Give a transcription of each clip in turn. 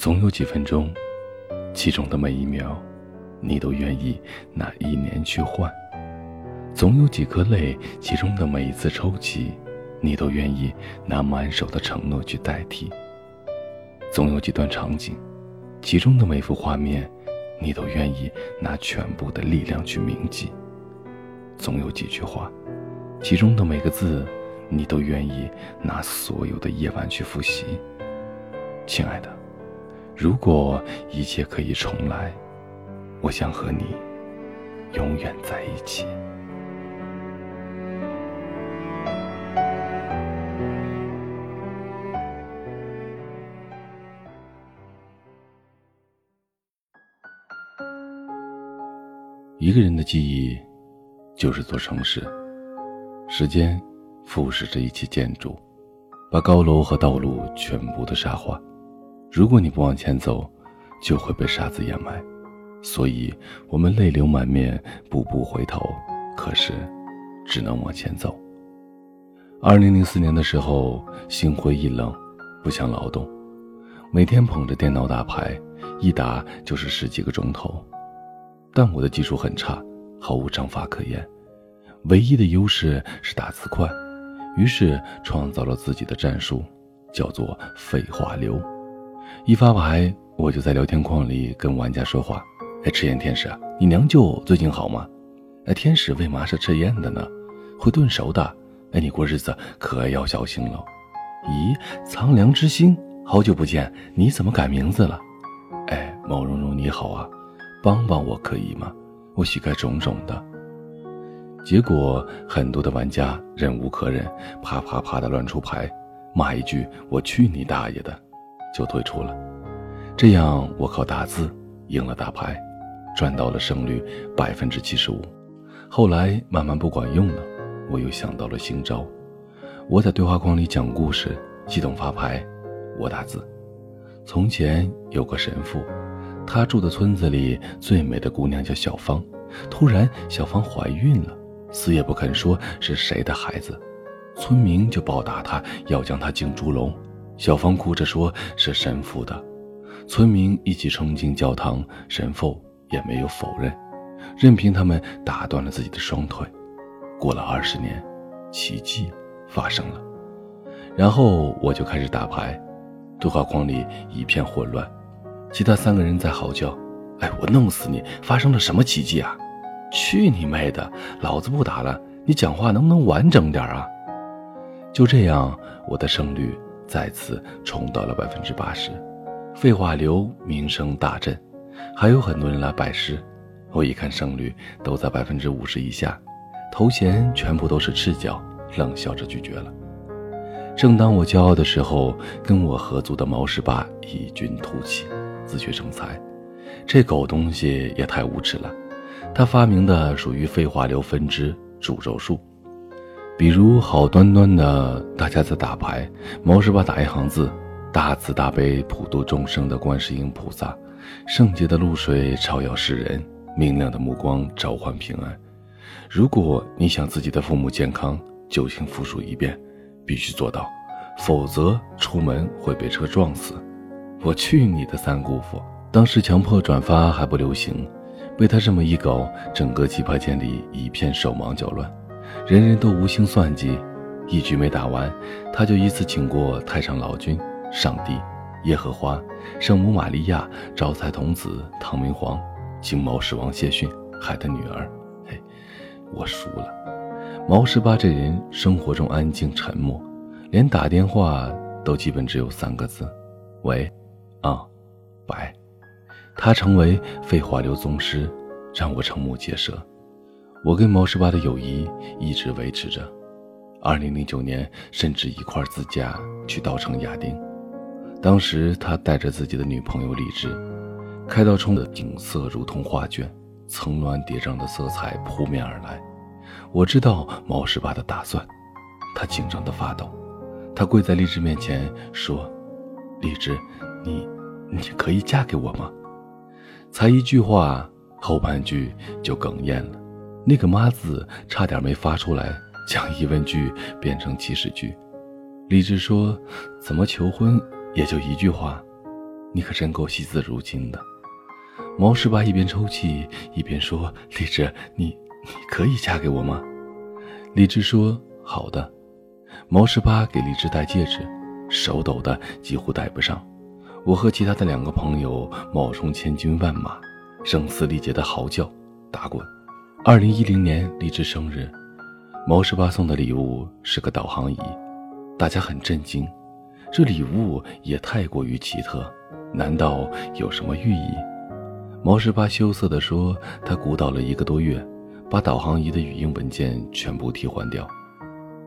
总有几分钟，其中的每一秒，你都愿意拿一年去换；总有几颗泪，其中的每一次抽泣，你都愿意拿满手的承诺去代替；总有几段场景，其中的每幅画面，你都愿意拿全部的力量去铭记；总有几句话，其中的每个字，你都愿意拿所有的夜晚去复习。亲爱的。如果一切可以重来，我想和你永远在一起。一个人的记忆就是座城市，时间腐蚀着一切建筑，把高楼和道路全部都沙化。如果你不往前走，就会被沙子掩埋，所以我们泪流满面，步步回头，可是只能往前走。二零零四年的时候，心灰意冷，不想劳动，每天捧着电脑打牌，一打就是十几个钟头。但我的技术很差，毫无章法可言，唯一的优势是打字快，于是创造了自己的战术，叫做废话流。一发牌，我就在聊天框里跟玩家说话。哎，赤焰天使，你娘舅最近好吗？哎，天使为嘛是赤焰的呢？会炖熟的。哎，你过日子可要小心了。咦，苍凉之星，好久不见，你怎么改名字了？哎，毛茸茸你好啊，帮帮我可以吗？我膝盖肿肿的。结果很多的玩家忍无可忍，啪啪啪的乱出牌，骂一句我去你大爷的！就退出了，这样我靠打字赢了大牌，赚到了胜率百分之七十五。后来慢慢不管用了，我又想到了新招。我在对话框里讲故事，系统发牌，我打字。从前有个神父，他住的村子里最美的姑娘叫小芳。突然，小芳怀孕了，死也不肯说是谁的孩子，村民就暴打她，要将她进猪笼。小芳哭着说：“是神父的。”村民一起冲进教堂，神父也没有否认，任凭他们打断了自己的双腿。过了二十年，奇迹发生了。然后我就开始打牌，对话框里一片混乱，其他三个人在嚎叫：“哎，我弄死你！发生了什么奇迹啊？去你妹的！老子不打了！你讲话能不能完整点啊？”就这样，我的胜率。再次冲到了百分之八十，废话流名声大振，还有很多人来拜师。我一看胜率都在百分之五十以下，头衔全部都是赤脚，冷笑着拒绝了。正当我骄傲的时候，跟我合租的毛十八异军突起，自学成才。这狗东西也太无耻了，他发明的属于废话流分支诅咒术。比如好端端的大家在打牌，毛十八打一行字：“大慈大悲普度众生的观世音菩萨，圣洁的露水照耀世人，明亮的目光召唤平安。如果你想自己的父母健康，就请复述一遍，必须做到，否则出门会被车撞死。”我去你的三姑父！当时强迫转发还不流行，被他这么一搞，整个棋牌间里一片手忙脚乱。人人都无心算计，一局没打完，他就依次请过太上老君、上帝、耶和华、圣母玛利亚、招财童子、唐明皇、金毛狮王谢逊，海的女儿。嘿，我输了。毛十八这人生活中安静沉默，连打电话都基本只有三个字：喂，啊，拜。他成为废话流宗师，让我瞠目结舌。我跟毛十八的友谊一直维持着。二零零九年，甚至一块自驾去稻城亚丁。当时他带着自己的女朋友李智，开到冲的景色如同画卷，层峦叠嶂的色彩扑面而来。我知道毛十八的打算，他紧张的发抖。他跪在荔枝面前说：“荔枝，你，你可以嫁给我吗？”才一句话，后半句就哽咽了。那个“妈”字差点没发出来，将疑问句变成祈使句。李智说：“怎么求婚也就一句话，你可真够惜字如金的。”毛十八一边抽泣一边说：“荔枝，你你可以嫁给我吗？”荔枝说：“好的。”毛十八给荔枝戴戒指，手抖的几乎戴不上。我和其他的两个朋友冒充千军万马，声嘶力竭的嚎叫、打滚。二零一零年荔枝生日，毛十八送的礼物是个导航仪，大家很震惊，这礼物也太过于奇特，难道有什么寓意？毛十八羞涩地说：“他鼓捣了一个多月，把导航仪的语音文件全部替换掉。”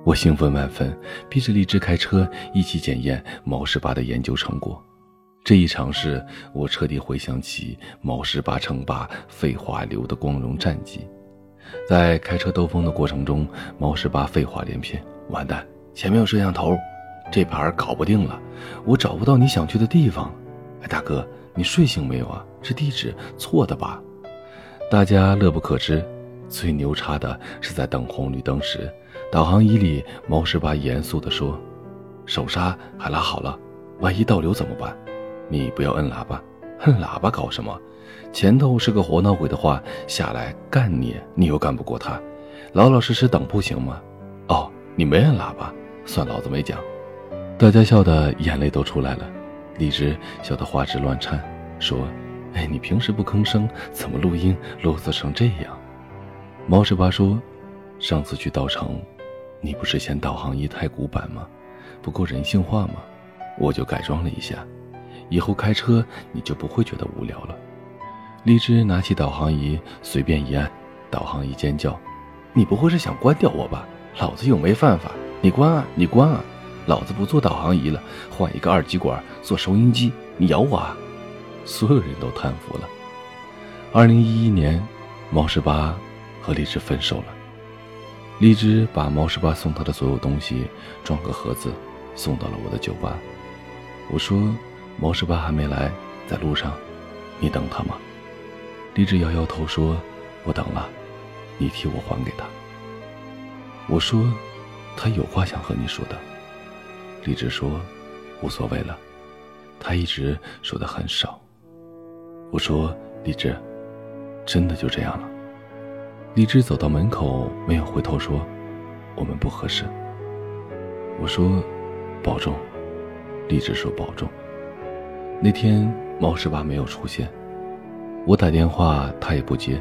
我兴奋万分，逼着荔枝开车一起检验毛十八的研究成果。这一尝试，我彻底回想起毛十八称霸废话流的光荣战绩。在开车兜风的过程中，猫十八废话连篇：“完蛋，前面有摄像头，这盘搞不定了，我找不到你想去的地方。”哎，大哥。你睡醒没有啊？这地址错的吧？大家乐不可支。最牛叉的是在等红绿灯时，导航仪里猫十八严肃地说：“手刹还拉好了，万一倒流怎么办？你不要摁喇叭，摁喇叭搞什么？前头是个活闹鬼的话，下来干你，你又干不过他。老老实实等不行吗？哦，你没摁喇叭，算老子没讲。”大家笑得眼泪都出来了。荔枝笑得花枝乱颤，说：“哎，你平时不吭声，怎么录音啰嗦成这样？”毛十八说：“上次去稻城，你不是嫌导航仪太古板吗？不够人性化吗？我就改装了一下，以后开车你就不会觉得无聊了。”荔枝拿起导航仪，随便一按，导航仪尖叫：“你不会是想关掉我吧？老子又没犯法，你关啊，你关啊！”老子不做导航仪了，换一个二极管做收音机。你咬我啊！所有人都叹服了。二零一一年，毛十八和荔枝分手了。荔枝把毛十八送他的所有东西装个盒子，送到了我的酒吧。我说：“毛十八还没来，在路上，你等他吗？”荔枝摇摇头说：“我等了，你替我还给他。”我说：“他有话想和你说的。”荔枝说：“无所谓了。”他一直说的很少。我说：“荔枝，真的就这样了？”荔枝走到门口，没有回头说：“我们不合适。”我说：“保重。”荔枝说：“保重。”那天毛十八没有出现，我打电话他也不接。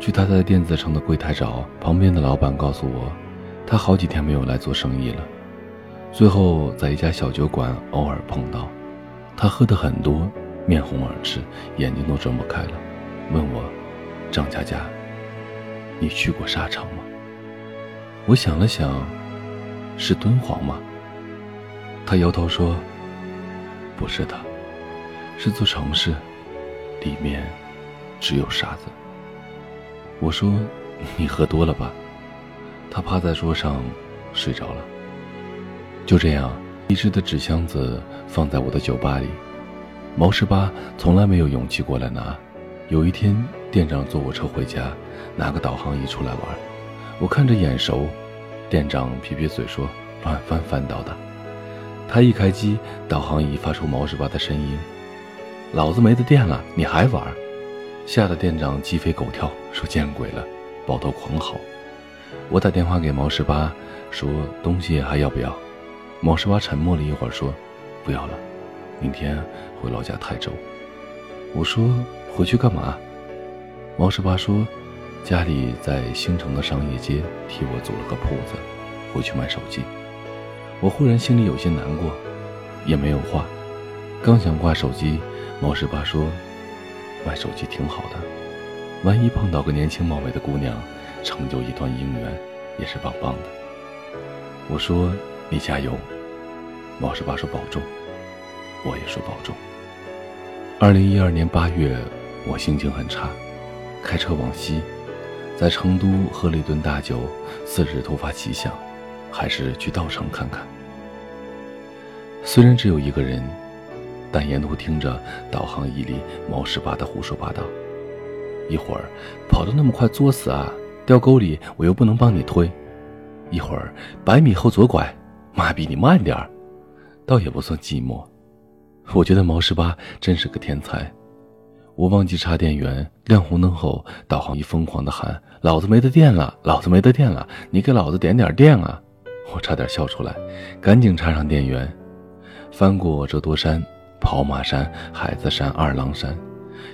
去他在电子城的柜台找，旁边的老板告诉我，他好几天没有来做生意了。最后在一家小酒馆偶尔碰到，他喝的很多，面红耳赤，眼睛都睁不开了，问我：“张佳佳，你去过沙场吗？”我想了想，是敦煌吗？他摇头说：“不是的，是座城市，里面只有沙子。”我说：“你喝多了吧？”他趴在桌上睡着了。就这样，一只的纸箱子放在我的酒吧里。毛十八从来没有勇气过来拿。有一天，店长坐我车回家，拿个导航仪出来玩。我看着眼熟，店长撇撇嘴说：“乱翻翻到的。”他一开机，导航仪发出毛十八的声音：“老子没得电了，你还玩？”吓得店长鸡飞狗跳，说：“见鬼了！”抱头狂嚎。我打电话给毛十八，说：“东西还要不要？”毛十八沉默了一会儿，说：“不要了，明天回老家泰州。”我说：“回去干嘛？”毛十八说：“家里在兴城的商业街替我租了个铺子，回去卖手机。”我忽然心里有些难过，也没有话。刚想挂手机，毛十八说：“卖手机挺好的，万一碰到个年轻貌美的姑娘，成就一段姻缘，也是棒棒的。”我说：“你加油。”毛十八说：“保重。”我也说：“保重。”二零一二年八月，我心情很差，开车往西，在成都喝了一顿大酒。次日突发奇想，还是去稻城看看。虽然只有一个人，但沿途听着导航仪里毛十八的胡说八道。一会儿跑得那么快作死啊，掉沟里我又不能帮你推；一会儿百米后左拐，妈逼你慢点儿。倒也不算寂寞，我觉得毛十八真是个天才。我忘记插电源，亮红灯后，导航仪疯狂的喊：“老子没得电了，老子没得电了，你给老子点点电啊！”我差点笑出来，赶紧插上电源，翻过折多山、跑马山、海子山、二郎山，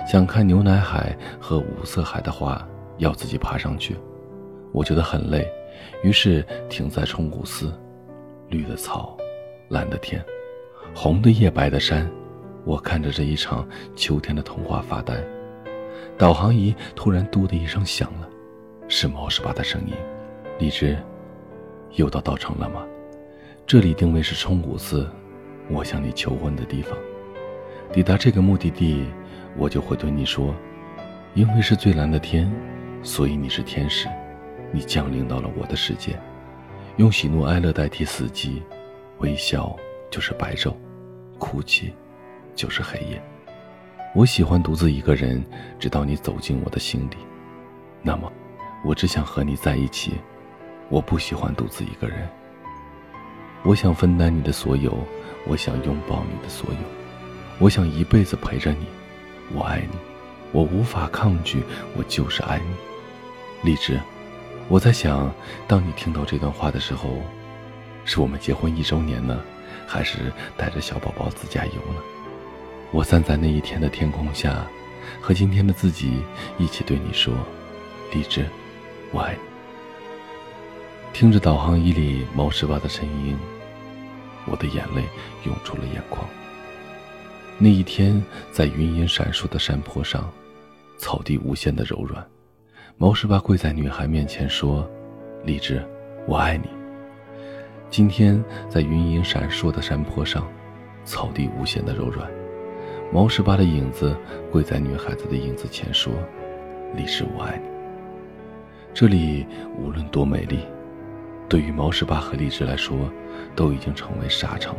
想看牛奶海和五色海的话，要自己爬上去。我觉得很累，于是停在冲古寺，绿的草，蓝的天，红的叶，白的山。我看着这一场秋天的童话发呆，导航仪突然“嘟”的一声响了，是毛十八的声音。荔枝，又到稻城了吗？这里定位是冲古寺，我向你求婚的地方。抵达这个目的地，我就会对你说：因为是最蓝的天，所以你是天使，你降临到了我的世界。用喜怒哀乐代替四季，微笑就是白昼，哭泣。就是黑夜，我喜欢独自一个人，直到你走进我的心里。那么，我只想和你在一起。我不喜欢独自一个人。我想分担你的所有，我想拥抱你的所有，我想一辈子陪着你。我爱你，我无法抗拒，我就是爱你。荔枝，我在想，当你听到这段话的时候，是我们结婚一周年呢，还是带着小宝宝自驾游呢？我站在那一天的天空下，和今天的自己一起对你说：“荔枝，我爱你。”听着导航仪里毛十八的声音，我的眼泪涌出了眼眶。那一天，在云影闪烁的山坡上，草地无限的柔软，毛十八跪在女孩面前说：“荔枝，我爱你。”今天，在云影闪烁的山坡上，草地无限的柔软。毛十八的影子跪在女孩子的影子前，说：“荔枝，我爱你。”这里无论多美丽，对于毛十八和荔枝来说，都已经成为沙城。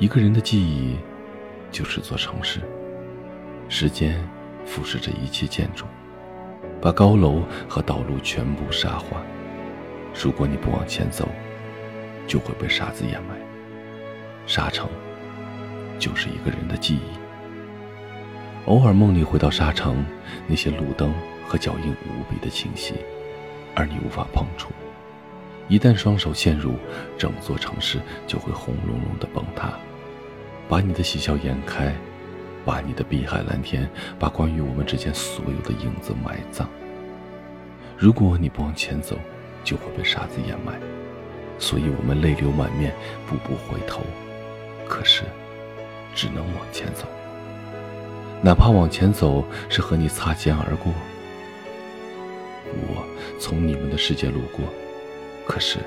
一个人的记忆，就是座城市。时间腐蚀着一切建筑，把高楼和道路全部沙化。如果你不往前走，就会被沙子掩埋。沙城。就是一个人的记忆。偶尔梦里回到沙城，那些路灯和脚印无比的清晰，而你无法碰触。一旦双手陷入，整座城市就会轰隆隆的崩塌，把你的喜笑颜开，把你的碧海蓝天，把关于我们之间所有的影子埋葬。如果你不往前走，就会被沙子掩埋，所以我们泪流满面，步步回头。可是。只能往前走，哪怕往前走是和你擦肩而过。我从你们的世界路过，可是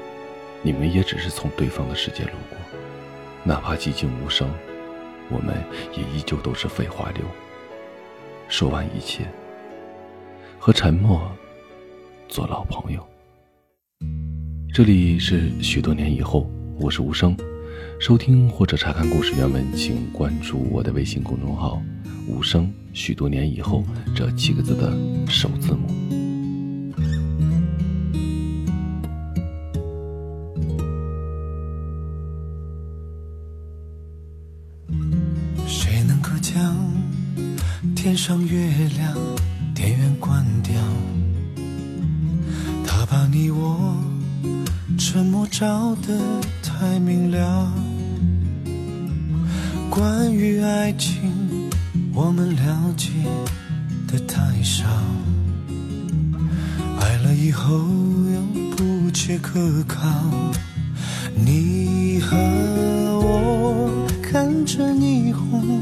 你们也只是从对方的世界路过。哪怕寂静无声，我们也依旧都是废话流。说完一切，和沉默做老朋友。这里是许多年以后，我是无声。收听或者查看故事原文，请关注我的微信公众号“无声”。许多年以后，这七个字的首字母。上月亮电源关掉？他把你我沉默照得太明了。关于爱情，我们了解的太少。爱了以后又不切可靠。你和我看着霓虹，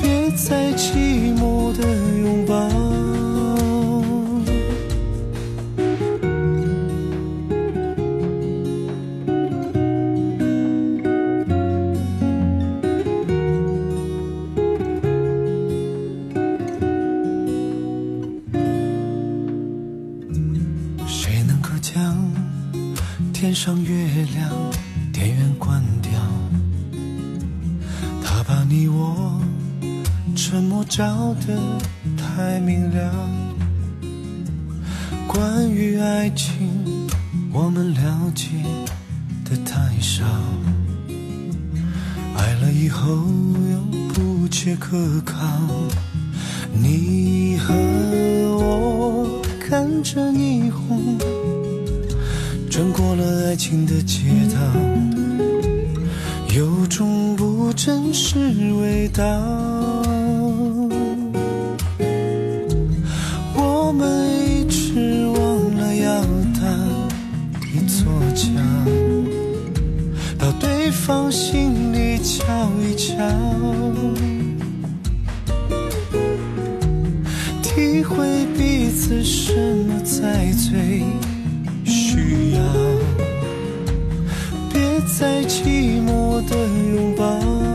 别再寂寞的拥抱谁能够将天上月亮电源关掉你我沉默照得太明了。关于爱情，我们了解的太少，爱了以后又不切可靠。你和我看着霓虹。穿过了爱情的街道，真实味道。我们一直忘了要搭一座桥，到对方心里瞧一瞧，体会彼此什么才最。需要，别再寂寞的拥抱。